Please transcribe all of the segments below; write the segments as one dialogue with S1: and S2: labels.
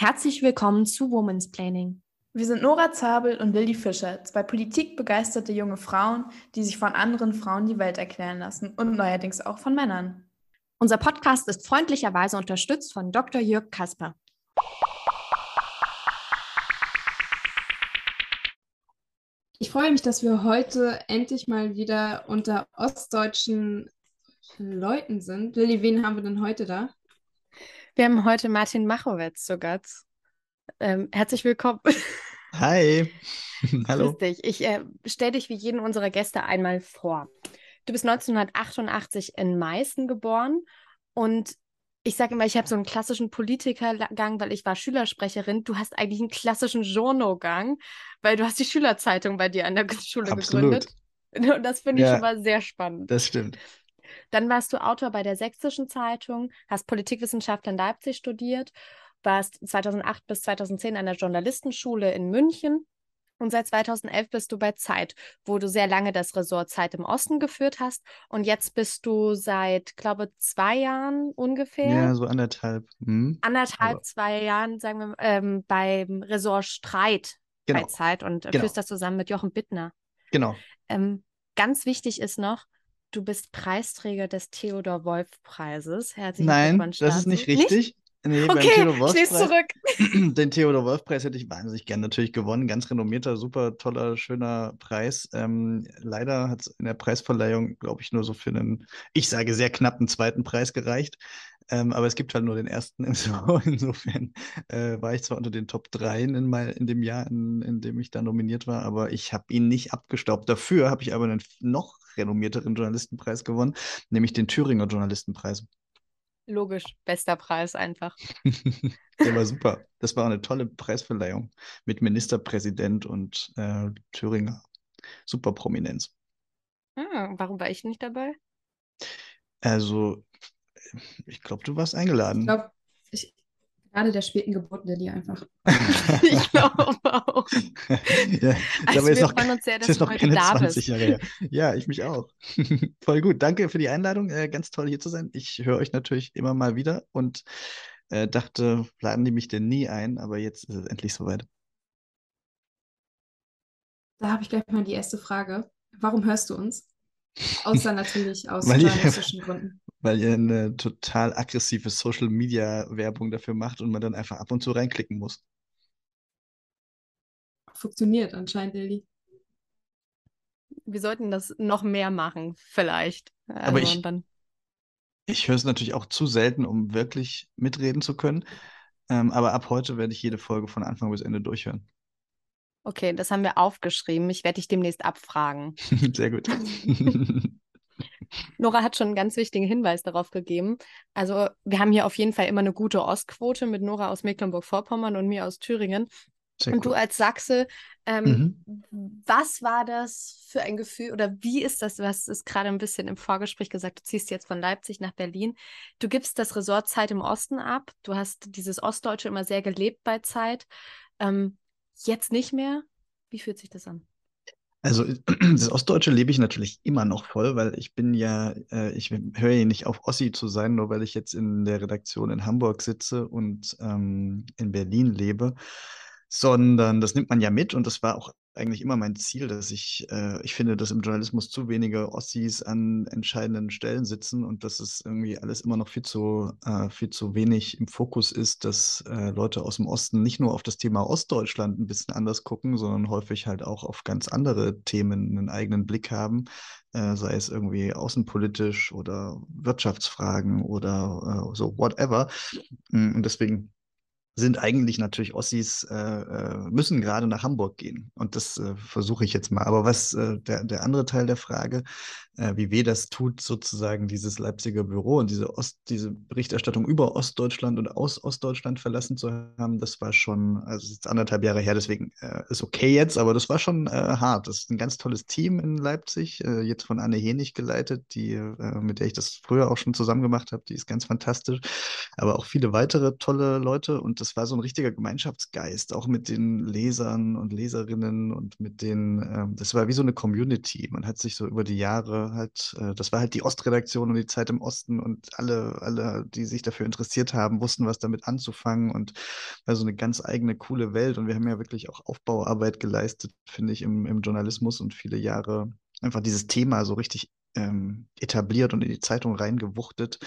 S1: Herzlich willkommen zu Women's Planning.
S2: Wir sind Nora Zabel und Lilly Fischer, zwei politikbegeisterte junge Frauen, die sich von anderen Frauen die Welt erklären lassen und neuerdings auch von Männern.
S1: Unser Podcast ist freundlicherweise unterstützt von Dr. Jörg Kasper.
S3: Ich freue mich, dass wir heute endlich mal wieder unter ostdeutschen Leuten sind. Lilly, wen haben wir denn heute da?
S1: Wir haben heute Martin Machowetz zu Gast. Ähm, herzlich willkommen.
S4: Hi. Hallo.
S1: Grüß dich. Ich äh, stelle dich wie jeden unserer Gäste einmal vor. Du bist 1988 in Meißen geboren und ich sage immer, ich habe so einen klassischen Politikergang, weil ich war Schülersprecherin. Du hast eigentlich einen klassischen Journo-Gang, weil du hast die Schülerzeitung bei dir an der Schule
S4: Absolut.
S1: gegründet. Und das finde ich
S4: Ja.
S1: schon mal sehr spannend.
S4: Das stimmt.
S1: Dann warst du Autor bei der Sächsischen Zeitung, hast Politikwissenschaft in Leipzig studiert, warst 2008 bis 2010 an der Journalistenschule in München und seit 2011 bist du bei Zeit, wo du sehr lange das Ressort Zeit im Osten geführt hast und jetzt bist du seit, glaube zwei Jahren ungefähr,
S4: Ja, so anderthalb. Hm?
S1: anderthalb,
S4: aber-
S1: zwei Jahren, sagen wir, ähm, beim Ressort Streit bei
S4: Genau.
S1: Zeit und äh,
S4: Genau.
S1: führst das zusammen mit Jochen Bittner.
S4: Genau.
S1: Ähm, ganz wichtig ist noch, du bist Preisträger des Theodor Wolf Preises. Herzlichen
S4: Nein,
S1: Glückwunsch
S4: das ist nicht richtig. Nee, beim
S1: Okay, schließ zurück.
S4: den Theodor Wolf Preis hätte ich wahnsinnig gern natürlich gewonnen. Ganz renommierter, super toller, schöner Preis. Ähm, leider hat es in der Preisverleihung, glaube ich, nur so für einen, ich sage sehr knappen zweiten Preis gereicht. Ähm, aber es gibt halt nur den ersten. So, insofern äh, war ich zwar unter den Top 3 in, mein, in dem Jahr, in, in dem ich da nominiert war, aber ich habe ihn nicht abgestaubt. Dafür habe ich aber einen noch renommierteren Journalistenpreis gewonnen, nämlich den Thüringer Journalistenpreis.
S1: Logisch, bester Preis einfach.
S4: Der war super. Das war eine tolle Preisverleihung mit Ministerpräsident und äh, Thüringer. Super Prominenz.
S1: Ah, warum war ich nicht dabei?
S4: Also, ich glaube, du warst
S3: Ich
S4: eingeladen.
S3: glaube, ich, gerade der späten Geburt Lilly einfach.
S1: Ich glaube auch.
S4: ja,
S1: Also
S4: aber
S1: wir
S4: noch,
S1: freuen uns sehr, dass du
S4: noch
S1: heute da
S4: 20
S1: bist.
S4: Jahre her. Ja, ich mich auch. Voll gut. Danke für die Einladung. Äh, ganz toll hier zu sein. Ich höre euch natürlich immer mal wieder und äh, dachte, laden die mich denn nie ein, aber jetzt ist es endlich soweit.
S3: Da habe ich gleich mal die erste Frage. Warum hörst du uns? Außer natürlich aus journalistischen Gründen.
S4: Weil ihr eine total aggressive Social Media Werbung dafür macht und man dann einfach ab und zu reinklicken muss.
S3: Funktioniert anscheinend, Lilly.
S1: Wir sollten das noch mehr machen, vielleicht. Also,
S4: Aber ich- Ich höre es natürlich auch zu selten, um wirklich mitreden zu können. Ähm, aber ab heute werde ich jede Folge von Anfang bis Ende durchhören.
S1: okay, das haben wir aufgeschrieben. Ich werde dich demnächst abfragen.
S4: Sehr gut.
S1: Nora hat schon einen ganz wichtigen Hinweis darauf gegeben. Also, wir haben hier auf jeden Fall immer eine gute Ostquote mit Nora aus Mecklenburg-Vorpommern und mir aus Thüringen.
S4: Sehr
S1: Und du
S4: cool.
S1: als Sachse, ähm,
S4: Mhm.
S1: was war das für ein Gefühl oder wie ist das? Du hast es gerade ein bisschen im Vorgespräch gesagt, du ziehst jetzt von Leipzig nach Berlin. Du gibst das Ressort Zeit im Osten ab. Du hast dieses Ostdeutsche immer sehr gelebt bei Zeit. Ähm, jetzt nicht mehr. Wie fühlt sich das an?
S4: Also das Ostdeutsche lebe ich natürlich immer noch voll, weil ich bin ja, äh, ich höre ja nicht auf, Ossi zu sein, nur weil ich jetzt in der Redaktion in Hamburg sitze und ähm, in Berlin lebe, sondern das nimmt man ja mit und das war auch eigentlich immer mein Ziel, dass ich, äh, ich finde, dass im Journalismus zu wenige Ossis an entscheidenden Stellen sitzen und dass es irgendwie alles immer noch viel zu, äh, viel zu wenig im Fokus ist, dass äh, Leute aus dem Osten nicht nur auf das Thema Ostdeutschland ein bisschen anders gucken, sondern häufig halt auch auf ganz andere Themen einen eigenen Blick haben, äh, sei es irgendwie außenpolitisch oder Wirtschaftsfragen oder äh, so, whatever. Mm, Und deswegen sind eigentlich natürlich Ossis, äh, äh, müssen gerade nach Hamburg gehen. Und das äh, versuche ich jetzt mal. Aber was äh, der, der andere Teil der Frage, äh, wie weh das tut, sozusagen dieses Leipziger Büro und diese, Ost, diese Berichterstattung über Ostdeutschland und aus Ostdeutschland verlassen zu haben, das war schon, also es ist anderthalb Jahre her, deswegen äh, ist okay jetzt, aber das war schon hart. Das ist ein ganz tolles Team in Leipzig, jetzt von Anne Henig geleitet, die, mit der ich das früher auch schon zusammen gemacht habe. Die ist ganz fantastisch aber auch viele weitere tolle Leute und das das war so ein richtiger Gemeinschaftsgeist, auch mit den Lesern und Leserinnen und mit den, ähm, das war wie so eine Community. Man hat sich so über die Jahre halt, äh, das war halt die Ostredaktion und die Zeit im Osten und alle, alle, die sich dafür interessiert haben, wussten, was damit anzufangen und war so eine ganz eigene, coole Welt. Und wir haben ja wirklich auch Aufbauarbeit geleistet, finde ich, im, im Journalismus und viele Jahre einfach dieses Thema so richtig ähm, etabliert und in die Zeitung reingewuchtet.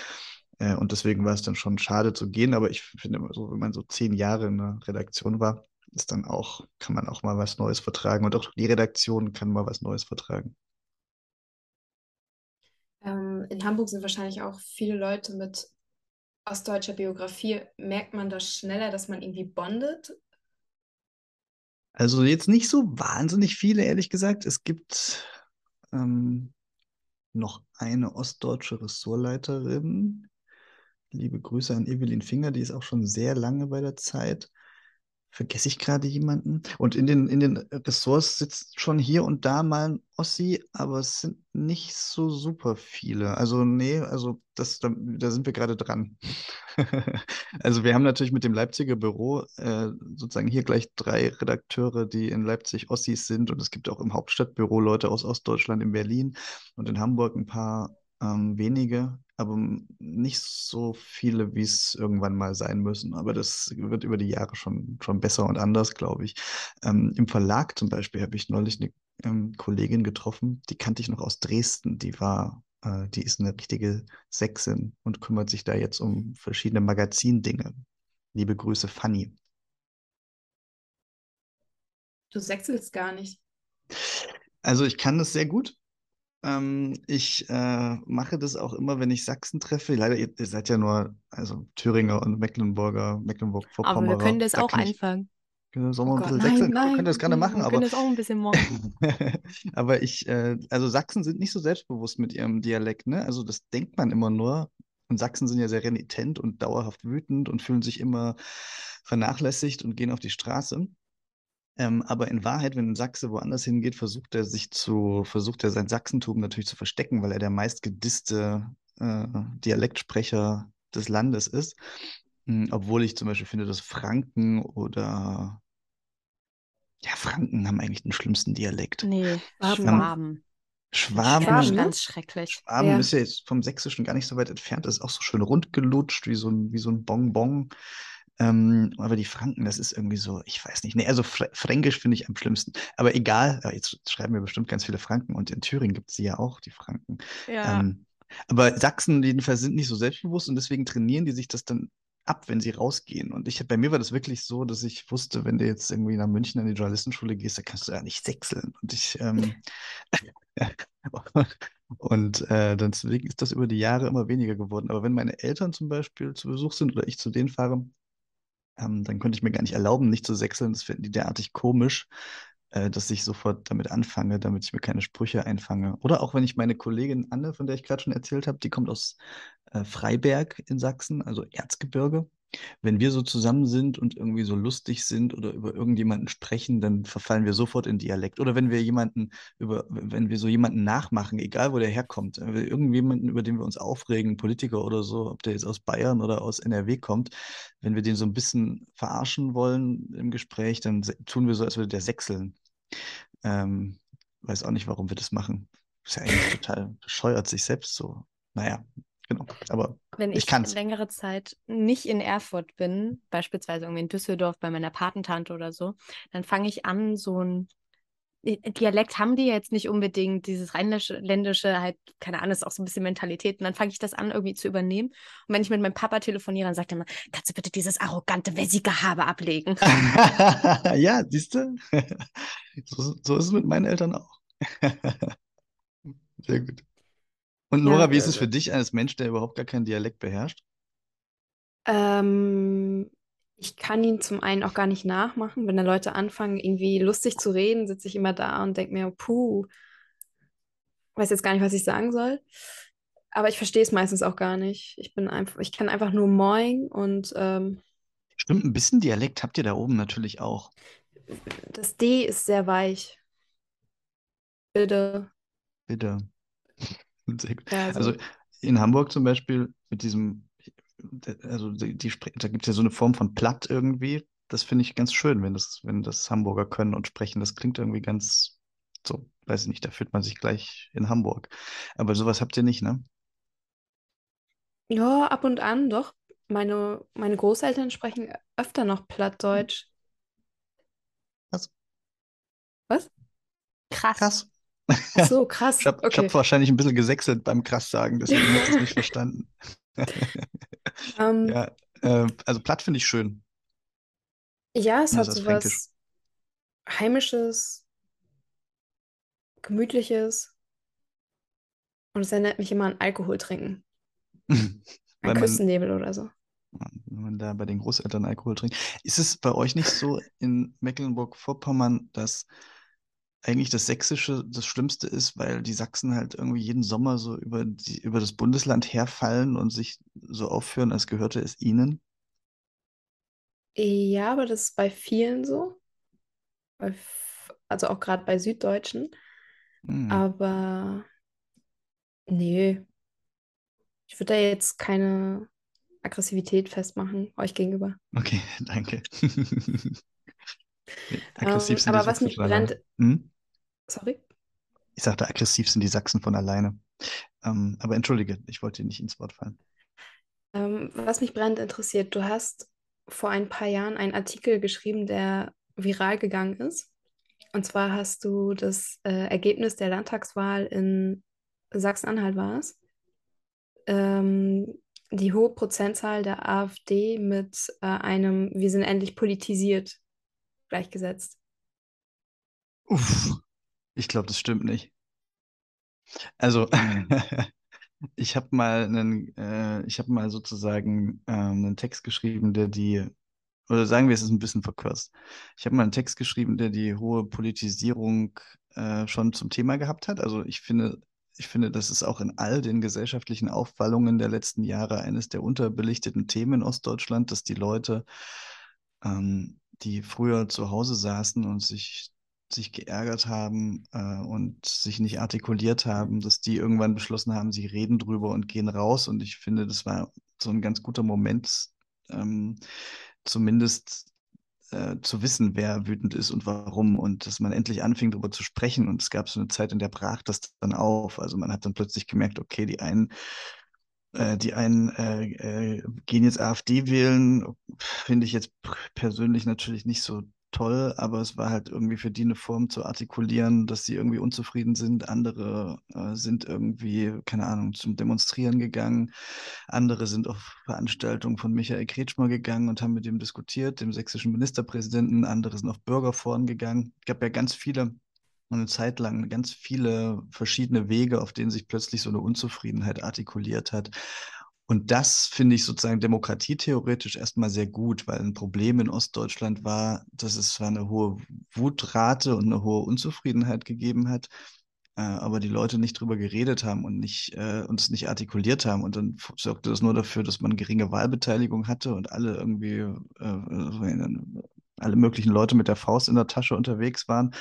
S4: Äh, und deswegen war es dann schon schade zu gehen. Aber ich finde immer so, wenn man so zehn Jahre in der Redaktion war, ist dann auch, kann man auch mal was Neues vertragen. Und auch die Redaktion kann mal was Neues vertragen.
S3: Ähm, in Hamburg sind wahrscheinlich auch viele Leute mit ostdeutscher Biografie. Merkt man das schneller, dass man irgendwie bondet?
S4: Also jetzt nicht so wahnsinnig viele, ehrlich gesagt. Es gibt ähm, noch eine ostdeutsche Ressortleiterin. Liebe Grüße an Evelyn Finger, die ist auch schon sehr lange bei der Zeit. Vergesse ich gerade jemanden? Und in den, in den Ressorts sitzt schon hier und da mal ein Ossi, aber es sind nicht so super viele. Also, nee, also das, da, da sind wir gerade dran. also wir haben natürlich mit dem Leipziger Büro äh, sozusagen hier gleich drei Redakteure, die in Leipzig Ossis sind. Und es gibt auch im Hauptstadtbüro Leute aus Ostdeutschland, in Berlin und in Hamburg ein paar ähm, wenige, aber nicht so viele, wie es irgendwann mal sein müssen. Aber das wird über die Jahre schon, schon besser und anders, glaube ich. Ähm, Im Verlag zum Beispiel habe ich neulich eine ähm, Kollegin getroffen, die kannte ich noch aus Dresden. Die war, äh, die ist eine richtige Sechsin und kümmert sich da jetzt um verschiedene Magazindinge. Liebe Grüße, Fanny.
S3: Du sechselst gar nicht.
S4: Also ich kann das sehr gut. Ähm, ich äh, mache das auch immer, wenn ich Sachsen treffe. Leider, ihr, ihr seid ja nur, also Thüringer und Mecklenburger, Mecklenburg-Vorpommern.
S1: Aber wir können das da auch einfangen.
S4: Sollen wir oh ein bisschen? Nein, wir können das gerne machen,
S1: wir
S4: aber.
S1: können das auch ein bisschen machen.
S4: aber ich, äh, also Sachsen sind nicht so selbstbewusst mit ihrem Dialekt, ne? Also das denkt man immer nur. Und Sachsen sind ja sehr renitent und dauerhaft wütend und fühlen sich immer vernachlässigt und gehen auf die Straße. Ähm, aber in Wahrheit, wenn ein Sachse woanders hingeht, versucht er sich zu, versucht er sein Sachsentum natürlich zu verstecken, weil er der meistgedisste äh, Dialektsprecher des Landes ist. Mhm, obwohl ich zum Beispiel finde, dass Franken oder ja, Franken haben eigentlich den schlimmsten Dialekt.
S1: Nee, Schwaben.
S4: Schwaben.
S1: Schwaben, ganz schrecklich.
S4: Schwaben ja. ist ja jetzt vom Sächsischen gar nicht so weit entfernt. Das ist auch so schön rundgelutscht, wie so ein, wie so ein Bonbon. Ähm, aber die Franken, das ist irgendwie so, ich weiß nicht. Nee, also Fr Fränkisch finde ich am schlimmsten. Aber egal, jetzt schreiben wir bestimmt ganz viele Franken und in Thüringen gibt es sie ja auch, die Franken.
S1: Ja. Ähm,
S4: aber Sachsen jedenfalls sind nicht so selbstbewusst und deswegen trainieren die sich das dann ab, wenn sie rausgehen. Und ich, bei mir war das wirklich so, dass ich wusste, wenn du jetzt irgendwie nach München in die Journalistenschule gehst, da kannst du ja nicht sechseln. Und ich, ähm, und äh, deswegen ist das über die Jahre immer weniger geworden. Aber wenn meine Eltern zum Beispiel zu Besuch sind oder ich zu denen fahre, ähm, dann könnte ich mir gar nicht erlauben, nicht zu sechseln. Das finden die derartig komisch, äh, dass ich sofort damit anfange, damit ich mir keine Sprüche einfange. Oder auch wenn ich meine Kollegin Anne, von der ich gerade schon erzählt habe, die kommt aus äh, Freiberg in Sachsen, also Erzgebirge. Wenn wir so zusammen sind und irgendwie so lustig sind oder über irgendjemanden sprechen, dann verfallen wir sofort in Dialekt. Oder wenn wir jemanden über, wenn wir so jemanden nachmachen, egal wo der herkommt, irgendjemanden, über den wir uns aufregen, Politiker oder so, ob der jetzt aus Bayern oder aus NRW kommt, wenn wir den so ein bisschen verarschen wollen im Gespräch, dann tun wir so, als würde der sechseln. Ähm, weiß auch nicht, warum wir das machen. Ist ja eigentlich total bescheuert, sich selbst so. Naja, Genau. Aber
S1: wenn ich,
S4: ich kann's.
S1: längere Zeit nicht in Erfurt bin, beispielsweise irgendwie in Düsseldorf bei meiner Patentante oder so, dann fange ich an, so ein Dialekt haben die jetzt nicht unbedingt, dieses rheinländische, halt, keine Ahnung, ist auch so ein bisschen Mentalität. Und dann fange ich das an, irgendwie zu übernehmen. Und wenn ich mit meinem Papa telefoniere, dann sagt er immer, kannst du bitte dieses arrogante Wessi-Gehabe ablegen?
S4: ja, siehst du? so, so ist es mit meinen Eltern auch. Sehr gut. Und Nora, ja, wie ist es für dich als Mensch, der überhaupt gar keinen Dialekt beherrscht?
S3: Ähm, ich kann ihn zum einen auch gar nicht nachmachen. Wenn da Leute anfangen, irgendwie lustig zu reden, sitze ich immer da und denke mir, puh, weiß jetzt gar nicht, was ich sagen soll. Aber ich verstehe es meistens auch gar nicht. Ich bin einfach, ich kann einfach nur Moin und ähm,
S4: Stimmt, ein bisschen Dialekt habt ihr da oben natürlich auch.
S3: das D ist sehr weich. Bitte.
S4: Bitte.
S3: Ja,
S4: Also in Hamburg zum Beispiel mit diesem, also die, die, da gibt es ja so eine Form von Platt irgendwie. Das finde ich ganz schön, wenn das, wenn das Hamburger können und sprechen. Das klingt irgendwie ganz so, weiß ich nicht, da fühlt man sich gleich in Hamburg. Aber sowas habt ihr nicht, ne?
S3: Ja, ab und an, doch. Meine, meine Großeltern sprechen öfter noch Plattdeutsch.
S4: Was?
S3: Was?
S1: Krass.
S4: Krass.
S3: Ach so, krass.
S4: Ich habe
S3: Okay.
S4: hab wahrscheinlich ein bisschen gesächselt beim Krass sagen, deswegen habe ich es nicht verstanden.
S3: Ähm,
S4: Ja, äh, also Platt finde ich schön.
S3: ja, es hat
S4: das
S3: so was Heimisches, Gemütliches und es erinnert mich immer an Alkohol trinken.
S4: Man,
S3: Küstennebel oder so.
S4: wenn man da bei den Großeltern Alkohol trinkt. Ist es bei euch nicht so in Mecklenburg-Vorpommern, dass eigentlich das Sächsische das Schlimmste ist, weil die Sachsen halt irgendwie jeden Sommer so über die, über das Bundesland herfallen und sich so aufführen, als gehörte es ihnen?
S3: Ja, aber das ist bei vielen so. Also auch gerade bei Süddeutschen.
S4: Hm.
S3: Aber nee, ich würde da jetzt keine Aggressivität festmachen euch gegenüber.
S4: Okay, danke.
S3: Ähm,
S4: aggressiv sind die
S3: aber was mich brennt,
S4: Hm?
S3: Sorry.
S4: Ich sagte, aggressiv sind die Sachsen von alleine. Ähm, aber entschuldige, ich wollte dir nicht ins Wort fallen.
S3: Ähm, was mich brennend interessiert, du hast vor ein paar Jahren einen Artikel geschrieben, der viral gegangen ist. Und zwar hast du das äh, Ergebnis der Landtagswahl in Sachsen-Anhalt war es. Ähm, die hohe Prozentzahl der AfD mit äh, einem Wir sind endlich politisiert gleichgesetzt.
S4: Uff, ich glaube, das stimmt nicht. Also, ich habe mal einen, äh, ich habe mal sozusagen ähm, einen Text geschrieben, der die, oder sagen wir, es ist ein bisschen verkürzt. Ich habe mal einen Text geschrieben, der die hohe Politisierung äh, schon zum Thema gehabt hat. Also ich finde, ich finde, das ist auch in all den gesellschaftlichen Aufwallungen der letzten Jahre eines der unterbelichteten Themen in Ostdeutschland, dass die Leute, ähm, die früher zu Hause saßen und sich sich geärgert haben äh, und sich nicht artikuliert haben, dass die irgendwann beschlossen haben, sie reden drüber und gehen raus. Und ich finde, das war so ein ganz guter Moment, ähm, zumindest äh, zu wissen, wer wütend ist und warum. Und dass man endlich anfing, darüber zu sprechen. Und es gab so eine Zeit, in der brach das dann auf. Also man hat dann plötzlich gemerkt, okay, die einen äh, die einen äh, äh, gehen jetzt AfD wählen, finde ich jetzt persönlich natürlich nicht so toll, aber es war halt irgendwie für die eine Form zu artikulieren, dass sie irgendwie unzufrieden sind. Andere äh, sind irgendwie, keine Ahnung, zum Demonstrieren gegangen. Andere sind auf Veranstaltungen von Michael Kretschmer gegangen und haben mit ihm diskutiert, dem sächsischen Ministerpräsidenten. Andere sind auf Bürgerforen gegangen. Es gab ja ganz viele eine Zeit lang ganz viele verschiedene Wege, auf denen sich plötzlich so eine Unzufriedenheit artikuliert hat. Und das finde ich sozusagen demokratietheoretisch erstmal sehr gut, weil ein Problem in Ostdeutschland war, dass es zwar eine hohe Wutrate und eine hohe Unzufriedenheit gegeben hat, äh, aber die Leute nicht drüber geredet haben und nicht äh, und es nicht artikuliert haben. Und dann sorgte das nur dafür, dass man geringe Wahlbeteiligung hatte und alle irgendwie äh, alle möglichen Leute mit der Faust in der Tasche unterwegs waren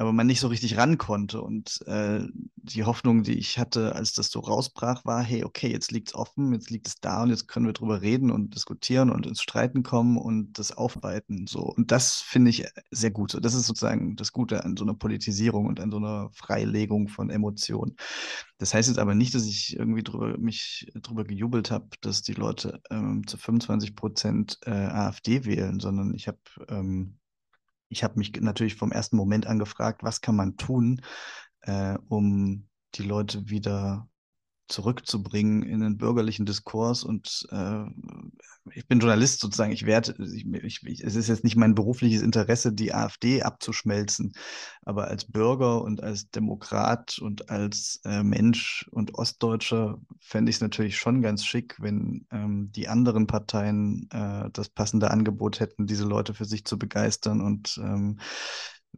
S4: aber man nicht so richtig ran konnte. Und äh, die Hoffnung, die ich hatte, als das so rausbrach, war, hey, okay, jetzt liegt es offen, jetzt liegt es da und jetzt können wir drüber reden und diskutieren und ins Streiten kommen und das aufarbeiten. So. Und das finde ich sehr gut. Das ist sozusagen das Gute an so einer Politisierung und an so einer Freilegung von Emotionen. Das heißt jetzt aber nicht, dass ich irgendwie drüber, mich drüber gejubelt habe, dass die Leute ähm, zu 25 Prozent äh, AfD wählen, sondern ich habe ähm, ich habe mich natürlich vom ersten Moment an gefragt, was kann man tun, äh, um die Leute wieder zurückzubringen in den bürgerlichen Diskurs. Und äh, ich bin Journalist sozusagen. Ich werde, es ist jetzt nicht mein berufliches Interesse, die AfD abzuschmelzen. Aber als Bürger und als Demokrat und als äh, Mensch und Ostdeutscher fände ich es natürlich schon ganz schick, wenn ähm, die anderen Parteien äh, das passende Angebot hätten, diese Leute für sich zu begeistern und ähm,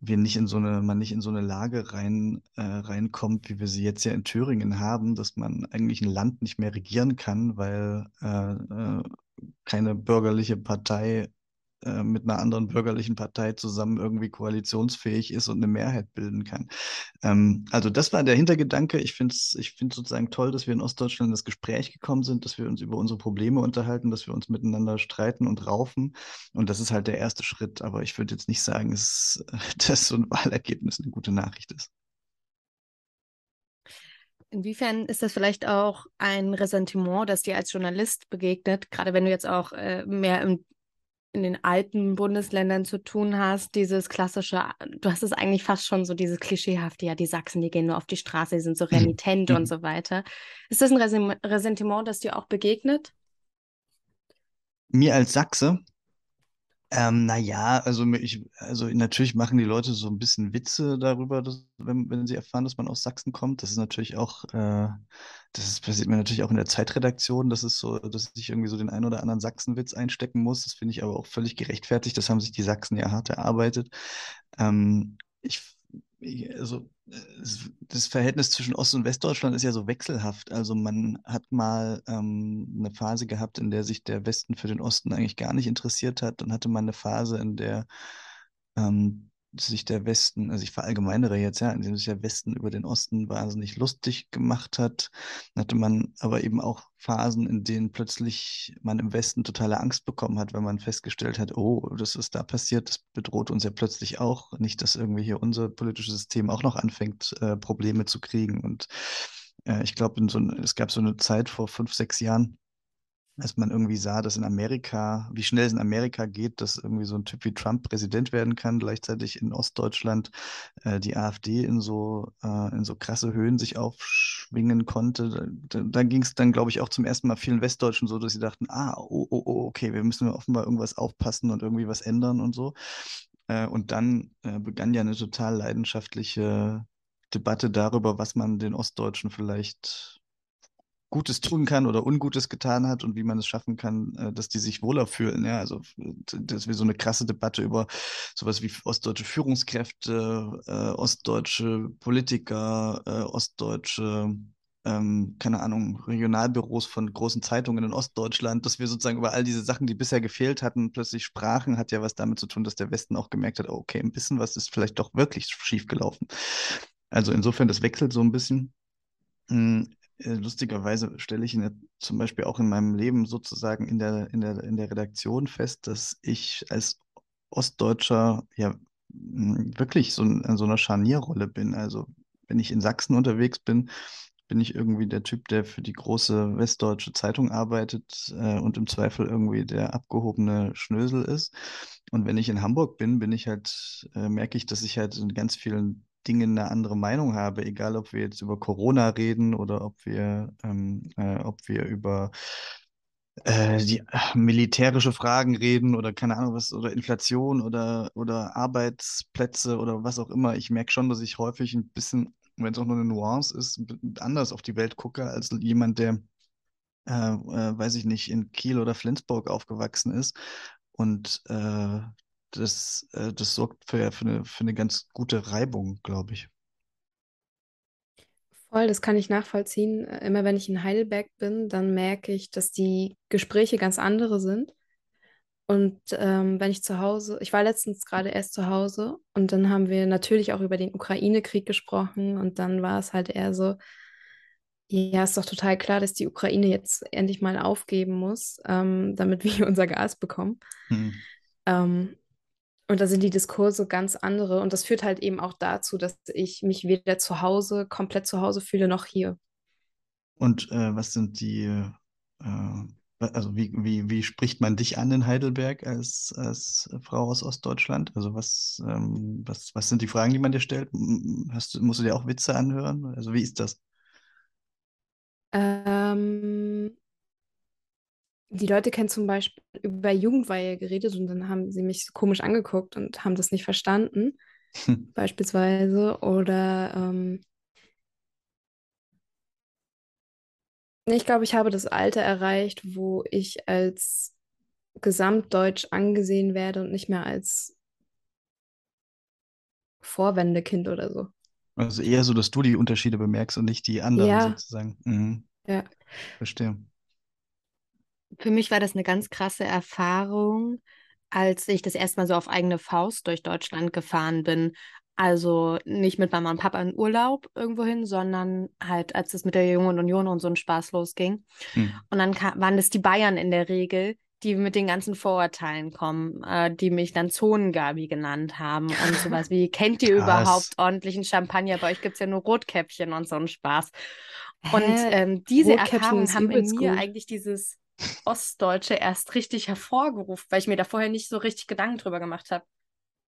S4: wir nicht in so eine, man nicht in so eine Lage rein, äh, reinkommt, wie wir sie jetzt ja in Thüringen haben, dass man eigentlich ein Land nicht mehr regieren kann, weil äh, äh, keine bürgerliche Partei äh, mit einer anderen bürgerlichen Partei zusammen irgendwie koalitionsfähig ist und eine Mehrheit bilden kann. Ähm, also das war der Hintergedanke. Ich finde es ich find sozusagen toll, dass wir in Ostdeutschland in das Gespräch gekommen sind, dass wir uns über unsere Probleme unterhalten, dass wir uns miteinander streiten und raufen. Und das ist halt der erste Schritt. Aber ich würde jetzt nicht sagen, dass, dass so ein Wahlergebnis eine gute Nachricht ist.
S1: Inwiefern ist das vielleicht auch ein Ressentiment, das dir als Journalist begegnet, gerade wenn du jetzt auch äh, mehr im, in den alten Bundesländern zu tun hast, dieses klassische, du hast es eigentlich fast schon so dieses klischeehafte, ja, die Sachsen, die gehen nur auf die Straße, die sind so mhm. renitent mhm. und so weiter. Ist das ein Ressentiment, das dir auch begegnet?
S4: Mir als Sachse? Ähm, naja, also ich, also natürlich machen die Leute so ein bisschen Witze darüber, dass, wenn, wenn sie erfahren, dass man aus Sachsen kommt. Das ist natürlich auch, äh, das ist, passiert mir natürlich auch in der Zeitredaktion, dass es so, dass ich irgendwie so den einen oder anderen Sachsenwitz einstecken muss. Das finde ich aber auch völlig gerechtfertigt. Das haben sich die Sachsen ja hart erarbeitet. Ähm, ich also das Verhältnis zwischen Ost- und Westdeutschland ist ja so wechselhaft. Also man hat mal ähm, eine Phase gehabt, in der sich der Westen für den Osten eigentlich gar nicht interessiert hat. Dann hatte man eine Phase, in der ähm, sich der Westen, also ich verallgemeinere jetzt, ja, indem sich der Westen über den Osten wahnsinnig lustig gemacht hat, hatte man aber eben auch Phasen, in denen plötzlich man im Westen totale Angst bekommen hat, wenn man festgestellt hat, oh, das ist da passiert, das bedroht uns ja plötzlich auch. Nicht, dass irgendwie hier unser politisches System auch noch anfängt, äh, Probleme zu kriegen. Und äh, ich glaube, so es gab so eine Zeit vor fünf, sechs Jahren, als man irgendwie sah, dass in Amerika, wie schnell es in Amerika geht, dass irgendwie so ein Typ wie Trump Präsident werden kann, gleichzeitig in Ostdeutschland äh, die AfD in so, äh, in so krasse Höhen sich aufschwingen konnte. Da, da ging es dann, glaube ich, auch zum ersten Mal vielen Westdeutschen so, dass sie dachten, ah, oh, oh, oh, okay, wir müssen offenbar irgendwas aufpassen und irgendwie was ändern und so. Äh, und dann äh, begann ja eine total leidenschaftliche Debatte darüber, was man den Ostdeutschen vielleicht Gutes tun kann oder Ungutes getan hat und wie man es schaffen kann, äh, dass die sich wohler fühlen. Ja, also dass wir so eine krasse Debatte über sowas wie ostdeutsche Führungskräfte, äh, ostdeutsche Politiker, äh, ostdeutsche ähm, keine Ahnung, Regionalbüros von großen Zeitungen in Ostdeutschland, dass wir sozusagen über all diese Sachen, die bisher gefehlt hatten, plötzlich sprachen, hat ja was damit zu tun, dass der Westen auch gemerkt hat, okay, ein bisschen was ist vielleicht doch wirklich schief gelaufen. Also insofern, das wechselt so ein bisschen. Hm, äh, lustigerweise stelle ich ihn zum Beispiel auch in meinem Leben sozusagen in der, in der, in der Redaktion fest, dass ich als Ostdeutscher ja wirklich so in so einer Scharnierrolle bin. Also wenn ich in Sachsen unterwegs bin, bin ich irgendwie der Typ, der für die große westdeutsche Zeitung arbeitet äh, und im Zweifel irgendwie der abgehobene Schnösel ist. Und wenn ich in Hamburg bin, bin ich halt, äh, merke ich, dass ich halt in ganz vielen Dingen eine andere Meinung habe, egal ob wir jetzt über Corona reden oder ob wir, ähm, äh, ob wir über äh, die äh, militärische Fragen reden oder keine Ahnung was, oder Inflation oder, oder Arbeitsplätze oder was auch immer. Ich merke schon, dass ich häufig ein bisschen, wenn es auch nur eine Nuance ist, anders auf die Welt gucke als jemand, der, äh, äh, weiß ich nicht, in Kiel oder Flensburg aufgewachsen ist und äh, das, äh, das sorgt für, für, eine, für eine ganz gute Reibung, glaube ich.
S3: Voll, das kann ich nachvollziehen. Immer wenn ich in Heidelberg bin, dann merke ich, dass die Gespräche ganz andere sind. Und ähm, wenn ich zu Hause, ich war letztens gerade erst zu Hause und dann haben wir natürlich auch über den Ukraine-Krieg gesprochen und dann war es halt eher so, ja, ist doch total klar, dass die Ukraine jetzt endlich mal aufgeben muss, ähm, damit wir unser Gas bekommen. Hm. Ähm, und da sind die Diskurse ganz andere. Und das führt halt eben auch dazu, dass ich mich weder zu Hause, komplett zu Hause fühle, noch hier.
S4: Und äh, was sind die, äh, also wie, wie, wie spricht man dich an in Heidelberg als, als Frau aus Ostdeutschland? Also was, ähm, was, was sind die Fragen, die man dir stellt? Hast, musst du dir auch Witze anhören? Also wie ist das?
S3: Ähm, die Leute kennen zum Beispiel über Jugendweihe geredet und dann haben sie mich so komisch angeguckt und haben das nicht verstanden, beispielsweise. Oder ähm, ich glaube, ich habe das Alter erreicht, wo ich als gesamtdeutsch angesehen werde und nicht mehr als Vorwendekind oder so.
S4: Also eher so, dass du die Unterschiede bemerkst und nicht die anderen ja. sozusagen. Mhm.
S3: Ja.
S4: Verstehe
S1: für mich war das eine ganz krasse Erfahrung, als ich das erste Mal so auf eigene Faust durch Deutschland gefahren bin. Also nicht mit Mama und Papa in Urlaub irgendwohin, sondern halt, als es mit der Jungen Union und so ein Spaß losging. Hm. Und dann waren das die Bayern in der Regel, die mit den ganzen Vorurteilen kommen, äh, die mich dann Zonengabi genannt haben und sowas wie, kennt ihr überhaupt ordentlichen Champagner? Bei euch gibt es ja nur Rotkäppchen und so ein Spaß. Und ähm, diese Erfahrungen haben in mir gut. eigentlich dieses Ostdeutsche erst richtig hervorgerufen, weil ich mir da vorher nicht so richtig Gedanken drüber gemacht habe.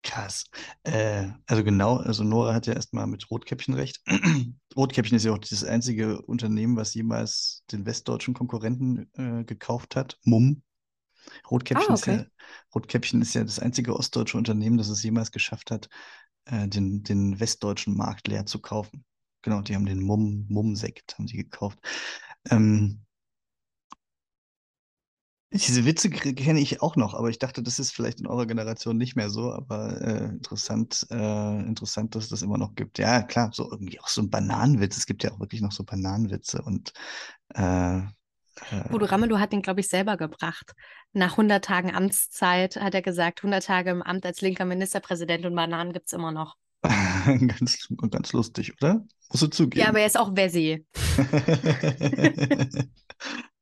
S4: Krass. Äh, also genau, also Nora hat ja erstmal mit Rotkäppchen recht. Rotkäppchen ist ja auch das einzige Unternehmen, was jemals den westdeutschen Konkurrenten äh, gekauft hat. Mumm. Rotkäppchen, ah, okay. ist ja, Rotkäppchen ist ja das einzige ostdeutsche Unternehmen, das es jemals geschafft hat, äh, den, den westdeutschen Markt leer zu kaufen. Genau, die haben den Mumm, Mumm-Sekt haben die gekauft. Ähm, diese Witze kenne ich auch noch, aber ich dachte, das ist vielleicht in eurer Generation nicht mehr so, aber äh, interessant, äh, interessant, dass es das immer noch gibt. Ja, klar, so irgendwie auch so ein Bananenwitz. Es gibt ja auch wirklich noch so Bananenwitze und äh,
S1: Bodo Ramelow hat den, glaube ich, selber gebracht. Nach 100 Tagen Amtszeit hat er gesagt, 100 Tage im Amt als linker Ministerpräsident und Bananen gibt es immer noch.
S4: ganz, ganz lustig, oder? Musst du zugeben.
S1: Ja, aber er ist auch Wessi.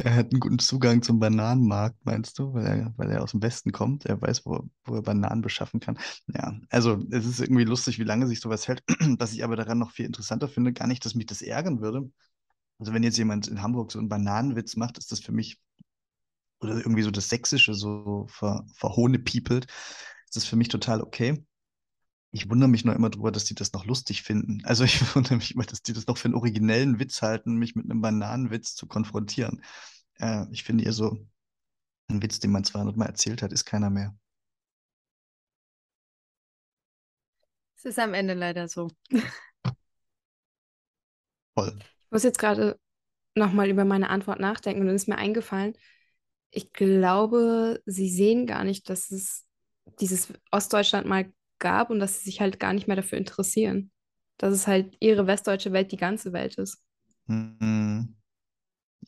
S4: Er hat einen guten Zugang zum Bananenmarkt, meinst du, weil er, weil er aus dem Westen kommt. Er weiß, wo, wo er Bananen beschaffen kann. Ja, also es ist irgendwie lustig, wie lange sich sowas hält. Was ich aber daran noch viel interessanter finde, gar nicht, dass mich das ärgern würde. Also wenn jetzt jemand in Hamburg so einen Bananenwitz macht, ist das für mich, oder irgendwie so das Sächsische so ver, verhohnepiepelt, ist das für mich total okay. Ich wundere mich nur immer drüber, dass die das noch lustig finden. Also ich wundere mich immer, dass die das noch für einen originellen Witz halten, mich mit einem Bananenwitz zu konfrontieren. Äh, ich finde eher so, ein Witz, den man 200 Mal erzählt hat, ist keiner mehr.
S1: Es ist am Ende leider so.
S4: Voll.
S3: Ich muss jetzt gerade nochmal über meine Antwort nachdenken und dann ist mir eingefallen, ich glaube, sie sehen gar nicht, dass es dieses Ostdeutschland mal gab und dass sie sich halt gar nicht mehr dafür interessieren. Dass es halt ihre westdeutsche Welt die ganze Welt ist.
S4: Mhm.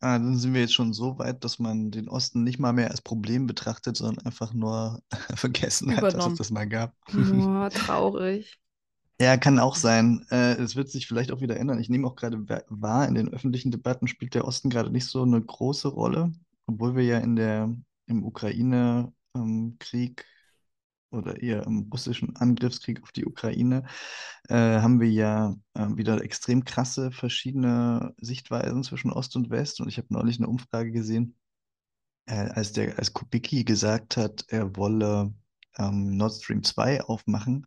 S4: Ah, dann sind wir jetzt schon so weit, dass man den Osten nicht mal mehr als Problem betrachtet, sondern einfach nur vergessen hat, dass es das mal gab.
S3: Oh, traurig.
S4: Ja, kann auch sein. Äh, es wird sich vielleicht auch wieder ändern. Ich nehme auch gerade wahr, in den öffentlichen Debatten spielt der Osten gerade nicht so eine große Rolle, obwohl wir ja in der, im Ukraine-Krieg oder eher im russischen Angriffskrieg auf die Ukraine, äh, haben wir ja äh, wieder extrem krasse verschiedene Sichtweisen zwischen Ost und West. Und ich habe neulich eine Umfrage gesehen, äh, als der, als Kubicki gesagt hat, er wolle ähm, Nord Stream 2 aufmachen,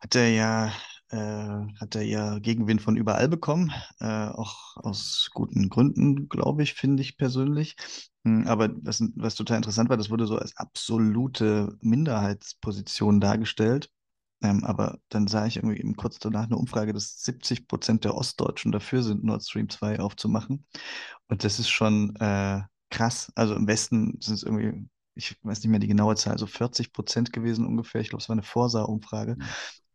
S4: hat er ja äh, hat er ja Gegenwind von überall bekommen, äh, auch aus guten Gründen, glaube ich, finde ich persönlich. Hm, aber was, was total interessant war, das wurde so als absolute Minderheitsposition dargestellt. Ähm, aber dann sah ich irgendwie eben kurz danach eine Umfrage, dass 70 Prozent der Ostdeutschen dafür sind, Nord Stream 2 aufzumachen. Und das ist schon äh, krass. Also im Westen sind es irgendwie, ich weiß nicht mehr die genaue Zahl, so 40 Prozent gewesen ungefähr. Ich glaube, es war eine Vorsaar-Umfrage.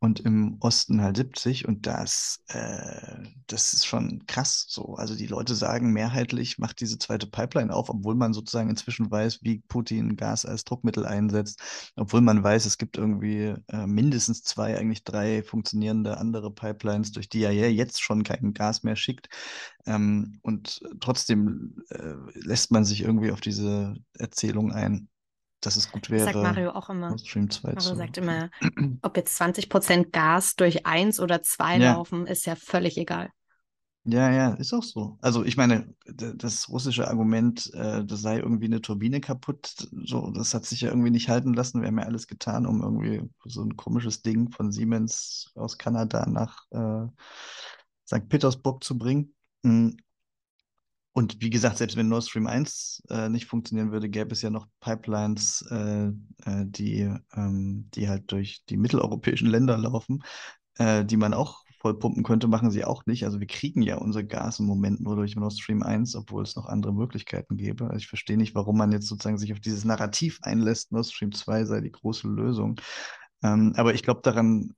S4: Und im Osten halt 70 und das, äh, das ist schon krass so. Also die Leute sagen mehrheitlich, macht diese zweite Pipeline auf, obwohl man sozusagen inzwischen weiß, wie Putin Gas als Druckmittel einsetzt, obwohl man weiß, es gibt irgendwie äh, mindestens zwei, eigentlich drei funktionierende andere Pipelines, durch die er ja jetzt schon kein Gas mehr schickt. Ähm, und trotzdem äh, lässt man sich irgendwie auf diese Erzählung ein dass es gut wäre.
S1: Das sagt Mario auch immer.
S4: Stream 2
S1: Mario zu. sagt immer, ob jetzt 20% Gas durch 1 oder 2 ja. laufen, ist ja völlig egal.
S4: Ja, ja, ist auch so. Also ich meine, das russische Argument, äh, da sei irgendwie eine Turbine kaputt, so, das hat sich ja irgendwie nicht halten lassen. Wir haben ja alles getan, um irgendwie so ein komisches Ding von Siemens aus Kanada nach äh, St. Petersburg zu bringen. Und wie gesagt, selbst wenn Nord Stream 1 äh, nicht funktionieren würde, gäbe es ja noch Pipelines, äh, äh, die, ähm, die halt durch die mitteleuropäischen Länder laufen, äh, die man auch vollpumpen könnte, machen sie auch nicht. Also wir kriegen ja unser Gas im Moment nur durch Nord Stream 1, obwohl es noch andere Möglichkeiten gäbe. Also ich verstehe nicht, warum man jetzt sozusagen sich auf dieses Narrativ einlässt, Nord Stream 2 sei die große Lösung. Ähm, aber ich glaube daran,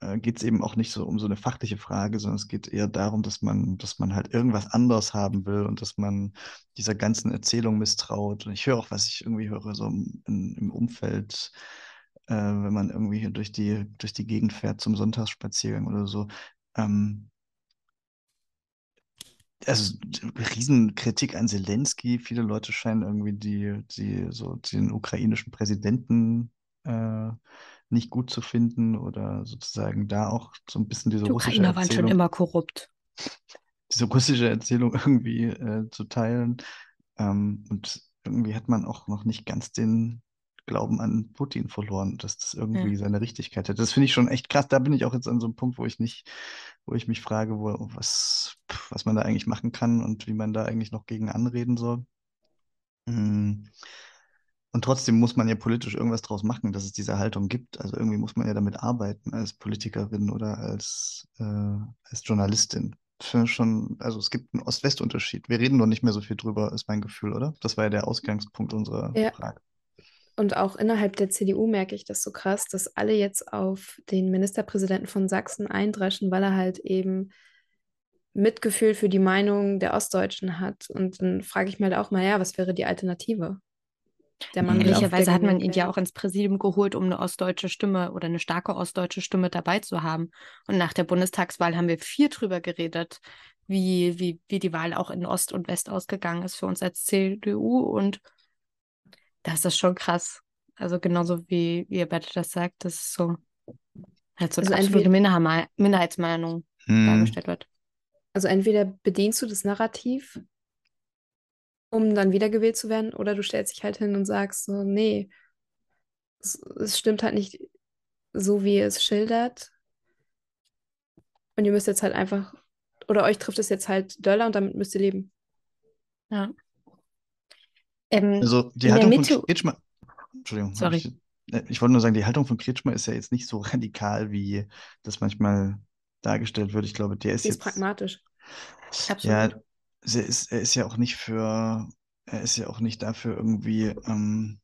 S4: äh, geht es eben auch nicht so um so eine fachliche Frage, sondern es geht eher darum, dass man, dass man halt irgendwas anderes haben will und dass man dieser ganzen Erzählung misstraut. Und ich höre auch, was ich irgendwie höre, so im, im Umfeld, äh, wenn man irgendwie hier durch die, durch die Gegend fährt zum Sonntagsspaziergang oder so. Ähm, also Riesenkritik an Zelensky. Viele Leute scheinen irgendwie die, die so den ukrainischen Präsidenten äh, nicht gut zu finden oder sozusagen da auch so ein bisschen diese
S1: Die
S4: russische
S1: Ukrainer waren schon
S4: Erzählung,
S1: immer korrupt.
S4: diese russische Erzählung irgendwie äh, zu teilen. Ähm, und irgendwie hat man auch noch nicht ganz den Glauben an Putin verloren, dass das irgendwie
S1: Ja.
S4: seine Richtigkeit hat. Das finde ich schon echt krass. Da bin ich auch jetzt an so einem Punkt, wo ich nicht, wo ich mich frage, wo, was, was man da eigentlich machen kann und wie man da eigentlich noch gegen anreden soll. Mm. Und trotzdem muss man ja politisch irgendwas draus machen, dass es diese Haltung gibt. Also irgendwie muss man ja damit arbeiten als Politikerin oder als, äh, als Journalistin. Schon, also es gibt einen Ost-West-Unterschied. Wir reden noch nicht mehr so viel drüber, ist mein Gefühl, oder? Das war ja der Ausgangspunkt unserer
S3: Ja.
S4: Frage.
S3: Und auch innerhalb der CDU merke ich das so krass, dass alle jetzt auf den Ministerpräsidenten von Sachsen eindreschen, weil er halt eben Mitgefühl für die Meinung der Ostdeutschen hat. Und dann frage ich mich halt auch mal, ja, was wäre die Alternative? Der Mann auf
S1: Ehrlicherweise
S3: der
S1: hat man ihn ja auch ins Präsidium geholt, um eine ostdeutsche Stimme oder eine starke ostdeutsche Stimme dabei zu haben. Und nach der Bundestagswahl haben wir viel drüber geredet, wie, wie, wie die Wahl auch in Ost und West ausgegangen ist für uns als CDU. Und das ist schon krass. Also genauso wie, wie ihr beide das sagt, das ist so halt so eine
S3: Also
S1: absolute
S3: entweder-
S1: Minderheitsme- Minderheitsmeinung
S4: Hm.
S1: dargestellt wird.
S3: Also entweder bedienst du das Narrativ, um dann wiedergewählt zu werden, oder du stellst dich halt hin und sagst so, nee, es, es stimmt halt nicht so, wie ihr es schildert. Und ihr müsst jetzt halt einfach, oder euch trifft es jetzt halt Döller und damit müsst ihr leben.
S1: Ja. Ähm,
S4: Also die Haltung von Kretschmer, Entschuldigung,
S1: Sorry.
S4: ich, äh, ich wollte nur sagen, die Haltung von Kretschmer ist ja jetzt nicht so radikal, wie das manchmal dargestellt wird. Ich glaube, der ist
S3: Sie ist
S4: jetzt,
S3: pragmatisch.
S1: absolut.
S4: ja, er ist, er ist ja auch nicht für, er ist ja auch nicht dafür irgendwie ähm,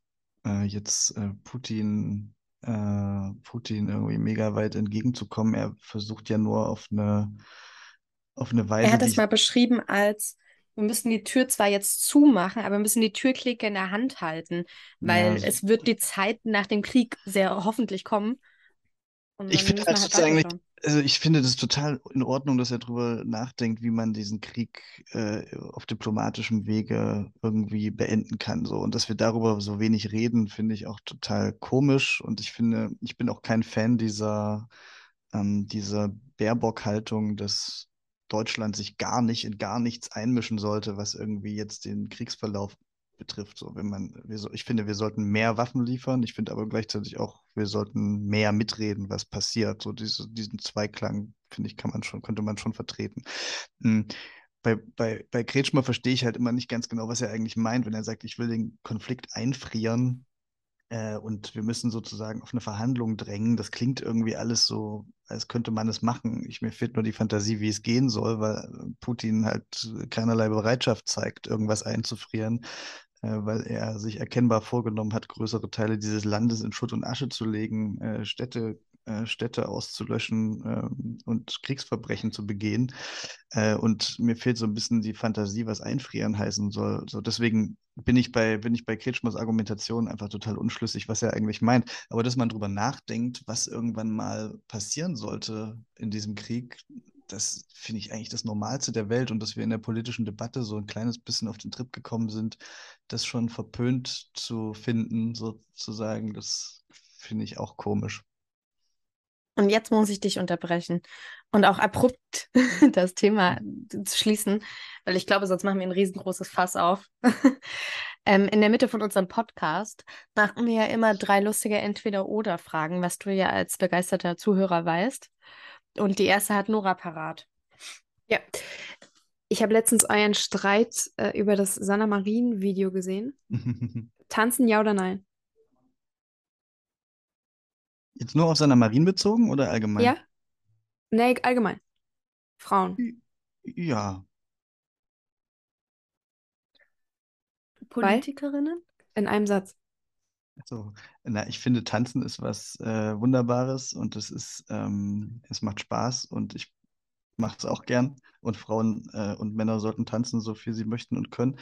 S4: äh, jetzt äh, Putin, äh, Putin irgendwie mega weit entgegenzukommen. Er versucht ja nur auf eine, auf eine Weise,
S1: Er hat das mal beschrieben als, wir müssen die Tür zwar jetzt zumachen, aber wir müssen die Türklinke in der Hand halten, weil
S4: Ja.
S1: es wird die Zeit nach dem Krieg sehr hoffentlich kommen. Und
S4: Ich finde halt sozusagen nicht. Also ich finde das total in Ordnung, dass er darüber nachdenkt, wie man diesen Krieg äh, auf diplomatischem Wege irgendwie beenden kann. So. Und dass wir darüber so wenig reden, finde ich auch total komisch. Und ich finde, ich bin auch kein Fan dieser, ähm, dieser Baerbock-Haltung, dass Deutschland sich gar nicht in gar nichts einmischen sollte, was irgendwie jetzt den Kriegsverlauf betrifft. So, wenn man, wir ich finde, wir sollten mehr Waffen liefern. Ich finde aber gleichzeitig auch, wir sollten mehr mitreden, was passiert. So diese, diesen Zweiklang, finde ich, kann man schon, könnte man schon vertreten. Hm. Bei, bei, bei Kretschmer verstehe ich halt immer nicht ganz genau, was er eigentlich meint, wenn er sagt, ich will den Konflikt einfrieren äh, und wir müssen sozusagen auf eine Verhandlung drängen. Das klingt irgendwie alles so, als könnte man es machen. Ich, mir fehlt nur die Fantasie, wie es gehen soll, weil Putin halt keinerlei Bereitschaft zeigt, irgendwas einzufrieren weil er sich erkennbar vorgenommen hat, größere Teile dieses Landes in Schutt und Asche zu legen, äh, Städte, äh, Städte auszulöschen ähm, und Kriegsverbrechen zu begehen. Äh, und mir fehlt so ein bisschen die Fantasie, was einfrieren heißen soll. So, deswegen bin ich bei, bin ich bei Kretschmers Argumentation einfach total unschlüssig, was er eigentlich meint. Aber dass man drüber nachdenkt, was irgendwann mal passieren sollte in diesem Krieg, das finde ich eigentlich das Normalste der Welt und dass wir in der politischen Debatte so ein kleines bisschen auf den Trip gekommen sind, das schon verpönt zu finden, sozusagen, das finde ich auch komisch.
S1: Und jetzt muss ich dich unterbrechen und auch abrupt das Thema schließen, weil ich glaube, sonst machen wir ein riesengroßes Fass auf. ähm, in der Mitte von unserem Podcast machen wir ja immer drei lustige Entweder-Oder-Fragen, was du ja als begeisterter Zuhörer weißt. Und die erste hat Nora parat.
S3: Ja. Ich habe letztens euren Streit äh, über das Sanna Marin-Video gesehen. Tanzen, ja oder nein?
S4: Jetzt nur auf seiner Marien bezogen oder allgemein?
S3: Ja? Nee, allgemein. Frauen.
S4: Ja.
S1: Politikerinnen?
S3: In einem Satz.
S4: Also, na, ich finde, Tanzen ist was äh, Wunderbares und es ist, ähm, es macht Spaß und ich mache es auch gern. Und Frauen äh, und Männer sollten tanzen, so viel sie möchten und können.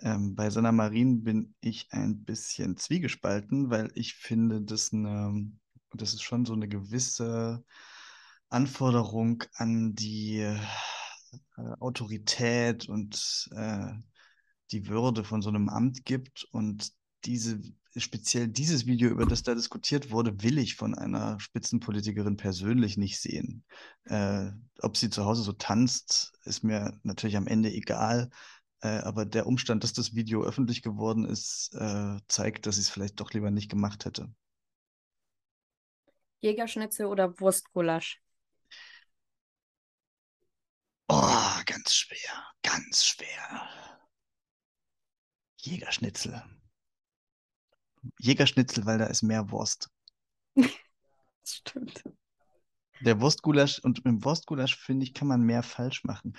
S4: Ähm, bei Sanna Marin bin ich ein bisschen zwiegespalten, weil ich finde, dass eine, das ist schon so eine gewisse Anforderung an die äh, Autorität und äh, die Würde von so einem Amt gibt. Und diese, speziell dieses Video, über das da diskutiert wurde, will ich von einer Spitzenpolitikerin persönlich nicht sehen. Äh, ob sie zu Hause so tanzt, ist mir natürlich am Ende egal. Äh, aber der Umstand, dass das Video öffentlich geworden ist, äh, zeigt, dass ich es vielleicht doch lieber nicht gemacht hätte.
S1: Jägerschnitzel oder Wurstgulasch?
S4: Oh, ganz schwer, ganz schwer. Jägerschnitzel. Jägerschnitzel, weil da ist mehr Wurst.
S1: Das stimmt.
S4: Der Wurstgulasch und im Wurstgulasch, finde ich, kann man mehr falsch machen.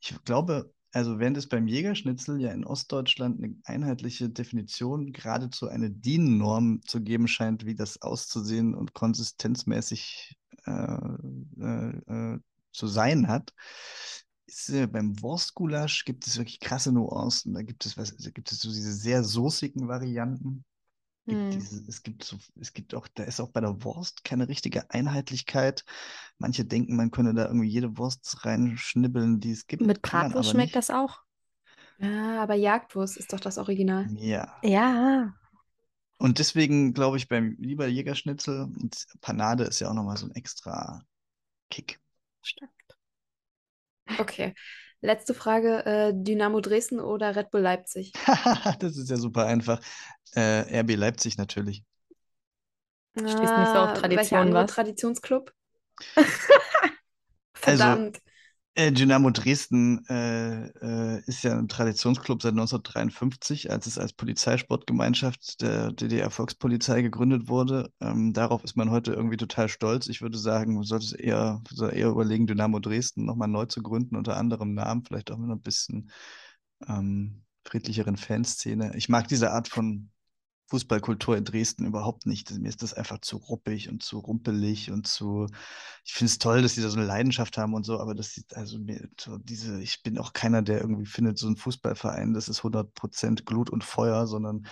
S4: Ich glaube, also während es beim Jägerschnitzel ja in Ostdeutschland eine einheitliche Definition, geradezu eine DIN-Norm zu geben scheint, wie das auszusehen und konsistenzmäßig äh, äh, äh, zu sein hat, ist, äh, beim Wurstgulasch gibt es wirklich krasse Nuancen. Da gibt es was, da gibt es so diese sehr soßigen Varianten. Gibt
S1: Hm.
S4: diese, es gibt so, es gibt auch, da ist auch bei der Wurst keine richtige Einheitlichkeit. Manche denken, man könne da irgendwie jede Wurst reinschnibbeln, die es gibt.
S1: Mit Bratwurst schmeckt
S4: nicht.
S1: das auch.
S3: Ja, aber Jagdwurst ist doch das Original.
S4: Ja.
S1: Ja.
S4: Und deswegen glaube ich beim lieber Jägerschnitzel und Panade ist ja auch nochmal so ein extra Kick.
S1: Stimmt.
S3: Okay. Letzte Frage: äh, Dynamo Dresden oder Red Bull Leipzig?
S4: Das ist ja super einfach. Äh, RB Leipzig natürlich.
S1: Stehst nicht so auf
S3: Ah, welcher
S1: Tradition,
S3: andere
S1: was?
S3: Traditionsclub?
S4: Also,
S3: Verdammt.
S4: Äh, Dynamo Dresden äh, äh, ist ja ein Traditionsclub seit 1953, als es als Polizeisportgemeinschaft der DDR-Volkspolizei gegründet wurde. Ähm, darauf ist man heute irgendwie total stolz. Ich würde sagen, man sollte es eher, eher überlegen, Dynamo Dresden nochmal neu zu gründen unter anderem Namen, vielleicht auch mit einer bisschen ähm, friedlicheren Fanszene. Ich mag diese Art von Fußballkultur in Dresden überhaupt nicht. Mir ist das einfach zu ruppig und zu rumpelig und zu. Ich finde es toll, dass die da so eine Leidenschaft haben und so, aber das sieht also mir so diese. Ich bin auch keiner, der irgendwie findet, so ein Fußballverein, das ist 100% Glut und Feuer, sondern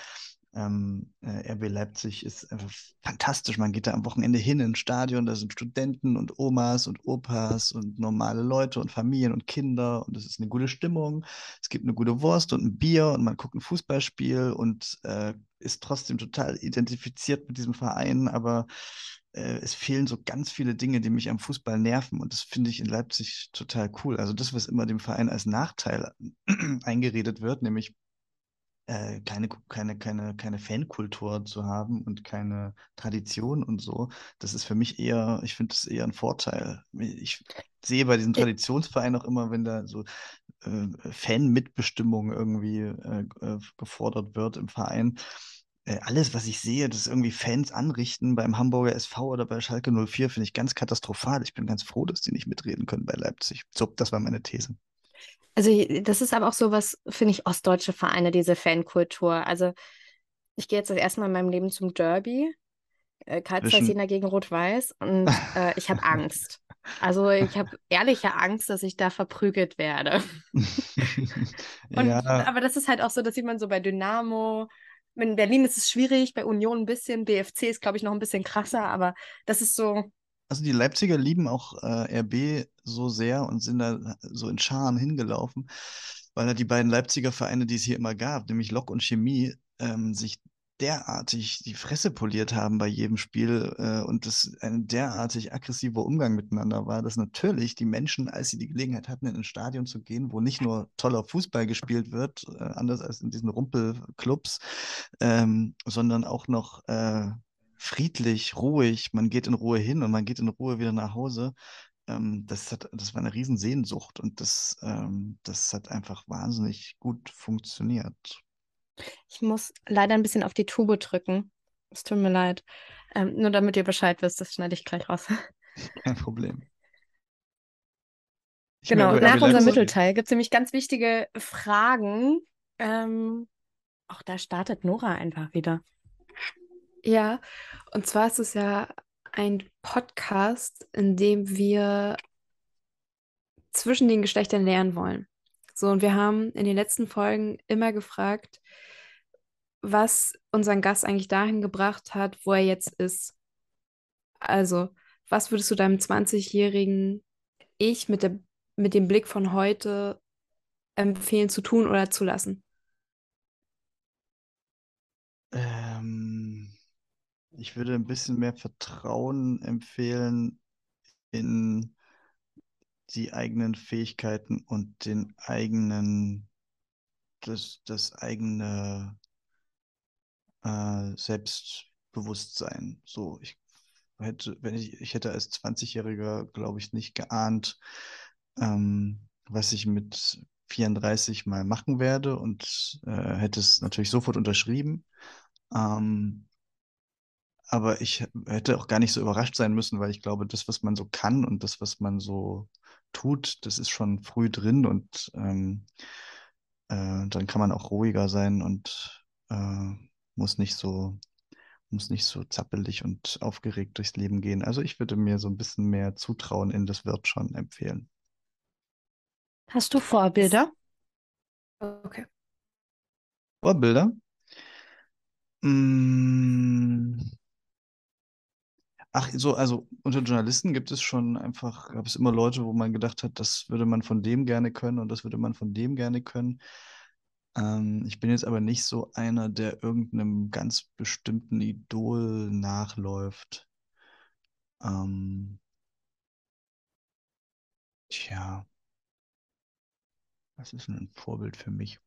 S4: ähm, äh, RB Leipzig ist einfach fantastisch. Man geht da am Wochenende hin ins Stadion, da sind Studenten und Omas und Opas und normale Leute und Familien und Kinder und es ist eine gute Stimmung. Es gibt eine gute Wurst und ein Bier und man guckt ein Fußballspiel und äh, ist trotzdem total identifiziert mit diesem Verein, aber äh, es fehlen so ganz viele Dinge, die mich am Fußball nerven und das finde ich in Leipzig total cool. Also das, was immer dem Verein als Nachteil eingeredet wird, nämlich äh, keine, keine, keine, keine Fankultur zu haben und keine Tradition und so, das ist für mich eher, ich finde das eher ein Vorteil. Ich sehe bei diesen Traditionsvereinen auch immer, wenn da so äh, Fan-Mitbestimmung irgendwie äh, äh, gefordert wird im Verein, äh, alles, was ich sehe, das irgendwie Fans anrichten beim Hamburger SV oder bei Schalke 04, finde ich ganz katastrophal. Ich bin ganz froh, dass die nicht mitreden können bei Leipzig. So, das war meine These.
S1: Also das ist aber auch so was, finde ich, ostdeutsche Vereine, diese Fankultur. Also ich gehe jetzt das erste Mal in meinem Leben zum Derby, äh, Karlsruhe gegen Rot-Weiß und äh, ich habe Angst. Also ich habe ehrliche Angst, dass ich da verprügelt werde. Und,
S4: ja,
S1: Aber das ist halt auch so, das sieht man so bei Dynamo. In Berlin ist es schwierig, bei Union ein bisschen, BFC ist, glaube ich, noch ein bisschen krasser, aber das ist so,
S4: also die Leipziger lieben auch äh, RB so sehr und sind da so in Scharen hingelaufen, weil da die beiden Leipziger Vereine, die es hier immer gab, nämlich Lok und Chemie, ähm, sich derartig die Fresse poliert haben bei jedem Spiel äh, und das ein derartig aggressiver Umgang miteinander war, dass natürlich die Menschen, als sie die Gelegenheit hatten, in ein Stadion zu gehen, wo nicht nur toller Fußball gespielt wird, äh, anders als in diesen Rumpelclubs, ähm, sondern auch noch äh, friedlich, ruhig, man geht in Ruhe hin und man geht in Ruhe wieder nach Hause. Ähm, das hat, das war eine Riesensehnsucht und das, ähm, das hat einfach wahnsinnig gut funktioniert.
S1: ich muss leider ein bisschen auf die Tube drücken. Es tut mir leid. Ähm, nur damit ihr Bescheid wisst, das schneide ich gleich raus.
S4: Kein Problem. Ich
S1: Genau,
S4: merke,
S1: nach unserem Mittelteil gibt es nämlich ganz wichtige Fragen. Ähm, auch da startet Nora einfach wieder.
S3: Ja, und zwar ist es ja ein Podcast, in dem wir zwischen den Geschlechtern lernen wollen. So, und wir haben in den letzten Folgen immer gefragt, was unseren Gast eigentlich dahin gebracht hat, wo er jetzt ist. Also, was würdest du deinem 20-jährigen Ich mit der, mit dem Blick von heute empfehlen zu tun oder zu lassen?
S4: Ich würde ein bisschen mehr Vertrauen empfehlen in die eigenen Fähigkeiten und den eigenen, das, das eigene äh, Selbstbewusstsein. So, ich hätte, wenn ich, ich hätte als 20-Jähriger, glaube ich, nicht geahnt, ähm, was ich mit 34 mal machen werde und äh, hätte es natürlich sofort unterschrieben. Ähm, aber ich hätte auch gar nicht so überrascht sein müssen, weil ich glaube, das, was man so kann und das, was man so tut, das ist schon früh drin und ähm, äh, dann kann man auch ruhiger sein und äh, muss nicht so, muss nicht so zappelig und aufgeregt durchs Leben gehen. Also ich würde mir so ein bisschen mehr Zutrauen in das Wird schon empfehlen.
S1: Hast du Vorbilder?
S3: Okay.
S4: Vorbilder? Mm. Ach, so, also unter Journalisten gibt es schon einfach, gab es immer Leute, wo man gedacht hat, das würde man von dem gerne können und das würde man von dem gerne können. Ähm, ich bin jetzt aber nicht so einer, der irgendeinem ganz bestimmten Idol nachläuft. Ähm, tja, was ist denn ein Vorbild für mich?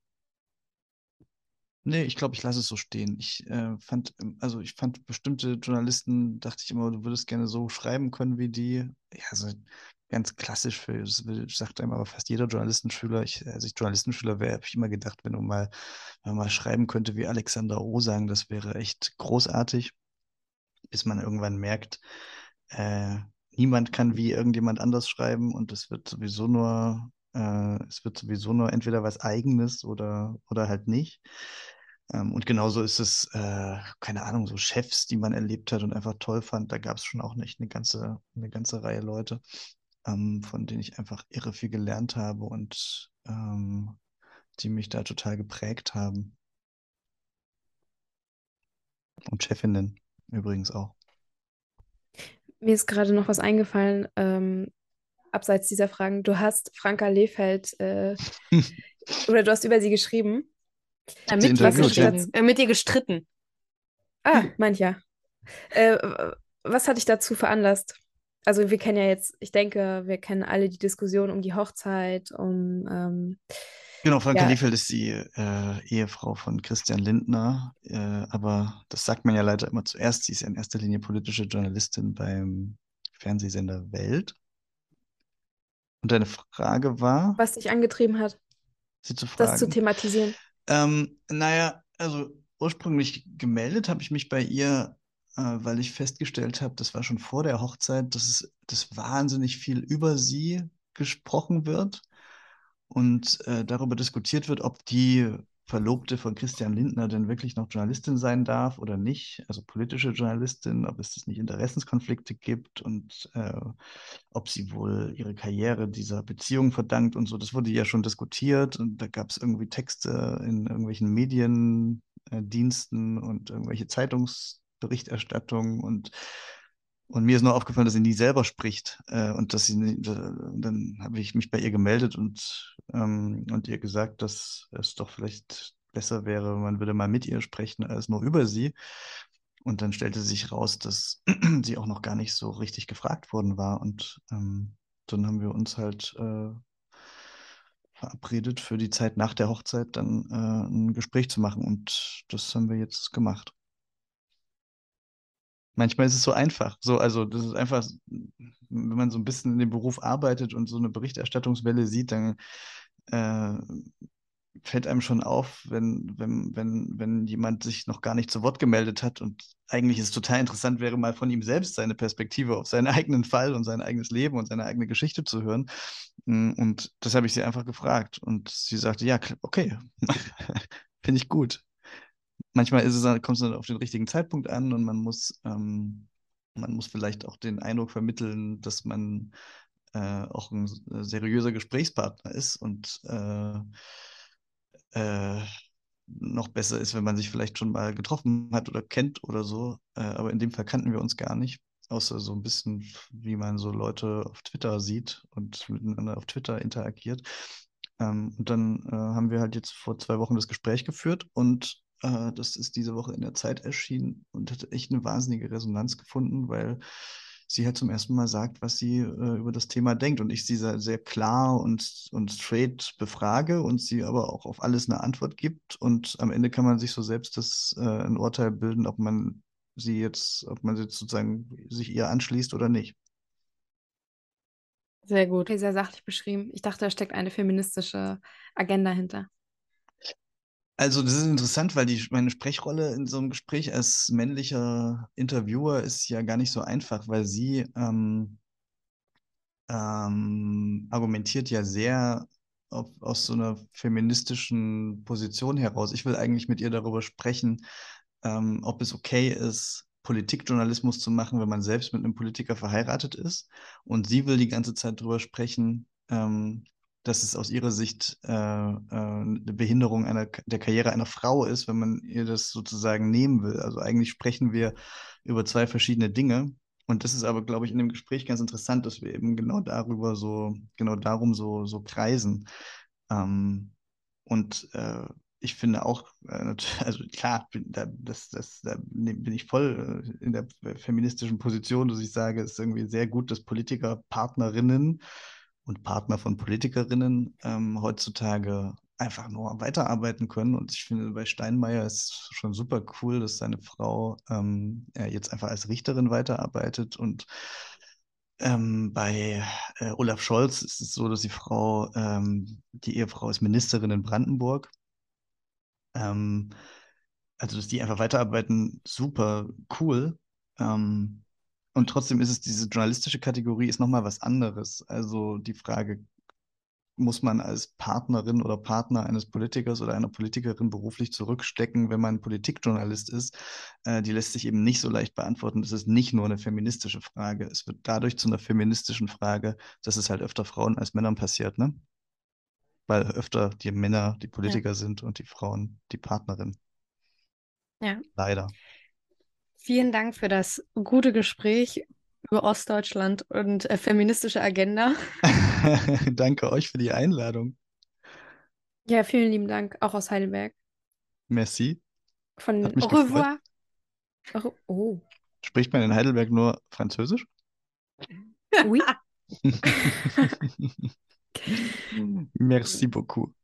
S4: Nee, ich glaube, ich lasse es so stehen. Ich äh, fand, ähm, also ich fand bestimmte Journalisten, dachte ich immer, du würdest gerne so schreiben können wie die. Ja, so ganz klassisch für, das sagt einem aber fast jeder Journalistenschüler. Ich, als ich Journalistenschüler wäre, habe ich immer gedacht, wenn du mal, wenn man mal schreiben könnte wie Alexander Osang, das wäre echt großartig, bis man irgendwann merkt, äh, niemand kann wie irgendjemand anders schreiben und es wird sowieso nur, äh, es wird sowieso nur entweder was Eigenes oder, oder halt nicht. Ähm, und genauso ist es, äh, keine Ahnung, so Chefs, die man erlebt hat und einfach toll fand. Da gab es schon auch nicht eine ganze, eine ganze Reihe Leute, ähm, von denen ich einfach irre viel gelernt habe und ähm, die mich da total geprägt haben. Und Chefinnen übrigens auch.
S3: Mir ist gerade noch was eingefallen, ähm, abseits dieser Fragen. Du hast Franka Lehfeld äh, oder du hast über sie geschrieben.
S1: Ja, mit, was ja. äh, mit dir gestritten.
S3: Ah, mancher. Äh, was hat dich dazu veranlasst? Also wir kennen ja jetzt, ich denke, wir kennen alle die Diskussion um die Hochzeit, um ähm,
S4: Genau, Franke ja. Liefeld ist die äh, Ehefrau von Christian Lindner, äh, aber das sagt man ja leider immer zuerst. Sie ist ja in erster Linie politische Journalistin beim Fernsehsender Welt. Und deine Frage war?
S3: Was dich angetrieben hat,
S4: sie zu fragen.
S3: das zu thematisieren.
S4: Ähm, naja, also ursprünglich gemeldet habe ich mich bei ihr, äh, weil ich festgestellt habe, das war schon vor der Hochzeit, dass es dass wahnsinnig viel über sie gesprochen wird und äh, darüber diskutiert wird, ob die Verlobte von Christian Lindner denn wirklich noch Journalistin sein darf oder nicht, also politische Journalistin, ob es nicht Interessenskonflikte gibt und äh, ob sie wohl ihre Karriere dieser Beziehung verdankt und so. Das wurde ja schon diskutiert und da gab es irgendwie Texte in irgendwelchen Mediendiensten und irgendwelche Zeitungsberichterstattungen und und mir ist nur aufgefallen, dass sie nie selber spricht. Äh, und dass sie nie, dann habe ich mich bei ihr gemeldet und, ähm, und ihr gesagt, dass es doch vielleicht besser wäre, man würde mal mit ihr sprechen, als nur über sie. Und dann stellte sich raus, dass sie auch noch gar nicht so richtig gefragt worden war. Und ähm, dann haben wir uns halt äh, verabredet, für die Zeit nach der Hochzeit dann äh, ein Gespräch zu machen. Und das haben wir jetzt gemacht. Manchmal ist es so einfach. So, also das ist einfach, wenn man so ein bisschen in dem Beruf arbeitet und so eine Berichterstattungswelle sieht, dann äh, fällt einem schon auf, wenn, wenn, wenn, wenn jemand sich noch gar nicht zu Wort gemeldet hat und eigentlich es total interessant wäre, mal von ihm selbst seine Perspektive auf seinen eigenen Fall und sein eigenes Leben und seine eigene Geschichte zu hören. Mm, und das habe ich sie einfach gefragt. Und sie sagte, ja, okay, finde ich gut manchmal ist es, kommt es dann auf den richtigen Zeitpunkt an und man muss, ähm, man muss vielleicht auch den Eindruck vermitteln, dass man äh, auch ein seriöser Gesprächspartner ist und äh, äh, noch besser ist, wenn man sich vielleicht schon mal getroffen hat oder kennt oder so. Äh, aber in dem Fall kannten wir uns gar nicht, außer so ein bisschen, wie man so Leute auf Twitter sieht und miteinander auf Twitter interagiert. Ähm, und dann äh, haben wir halt jetzt vor zwei Wochen das Gespräch geführt und äh, das ist diese Woche in der Zeit erschienen und hat echt eine wahnsinnige Resonanz gefunden, weil sie halt zum ersten Mal sagt, was sie äh, über das Thema denkt und ich sie sehr, sehr klar und, und straight befrage und sie aber auch auf alles eine Antwort gibt und am Ende kann man sich so selbst das äh, ein Urteil bilden, ob man sie jetzt, ob man jetzt sozusagen sich ihr anschließt oder nicht.
S3: Sehr gut. Okay, sehr sachlich beschrieben. Ich dachte, da steckt eine feministische Agenda hinter.
S4: Also, das ist interessant, weil die, meine Sprechrolle in so einem Gespräch als männlicher Interviewer ist ja gar nicht so einfach, weil sie ähm, ähm, argumentiert ja sehr auf, aus so einer feministischen Position heraus. Ich will eigentlich mit ihr darüber sprechen, ähm, ob es okay ist, Politikjournalismus zu machen, wenn man selbst mit einem Politiker verheiratet ist. Und sie will die ganze Zeit darüber sprechen, ähm, dass es aus ihrer Sicht äh, äh, eine Behinderung einer, der Karriere einer Frau ist, wenn man ihr das sozusagen nehmen will. Also eigentlich sprechen wir über zwei verschiedene Dinge. Und das ist aber, glaube ich, in dem Gespräch ganz interessant, dass wir eben genau darüber so, genau darum so, so kreisen. Ähm, und äh, ich finde auch, äh, also klar, da, das, das, da bin ich voll äh, in der feministischen Position, dass ich sage, es ist irgendwie sehr gut, dass Politiker Partnerinnen und Partner von Politikerinnen ähm, heutzutage einfach nur weiterarbeiten können. Und ich finde, bei Steinmeier ist schon super cool, dass seine Frau ähm, jetzt einfach als Richterin weiterarbeitet. Und ähm, bei äh, Olaf Scholz ist es so, dass die Frau, ähm, die Ehefrau ist Ministerin in Brandenburg. Ähm, also, dass die einfach weiterarbeiten, super cool. Ähm, und trotzdem ist es diese journalistische Kategorie ist nochmal was anderes. Also die Frage, muss man als Partnerin oder Partner eines Politikers oder einer Politikerin beruflich zurückstecken, wenn man Politikjournalist ist, äh, die lässt sich eben nicht so leicht beantworten. Das ist nicht nur eine feministische Frage. Es wird dadurch zu einer feministischen Frage, dass es halt öfter Frauen als Männern passiert, ne? Weil öfter die Männer die Politiker ja. sind und die Frauen die Partnerin.
S1: Ja.
S4: Leider.
S1: Vielen Dank für das gute Gespräch über Ostdeutschland und äh, feministische Agenda.
S4: Danke euch für die Einladung.
S3: Ja, vielen lieben Dank, auch aus Heidelberg.
S4: Merci.
S3: Von Au revoir. Au, oh.
S4: Spricht man in Heidelberg nur Französisch?
S3: Oui.
S4: Merci beaucoup.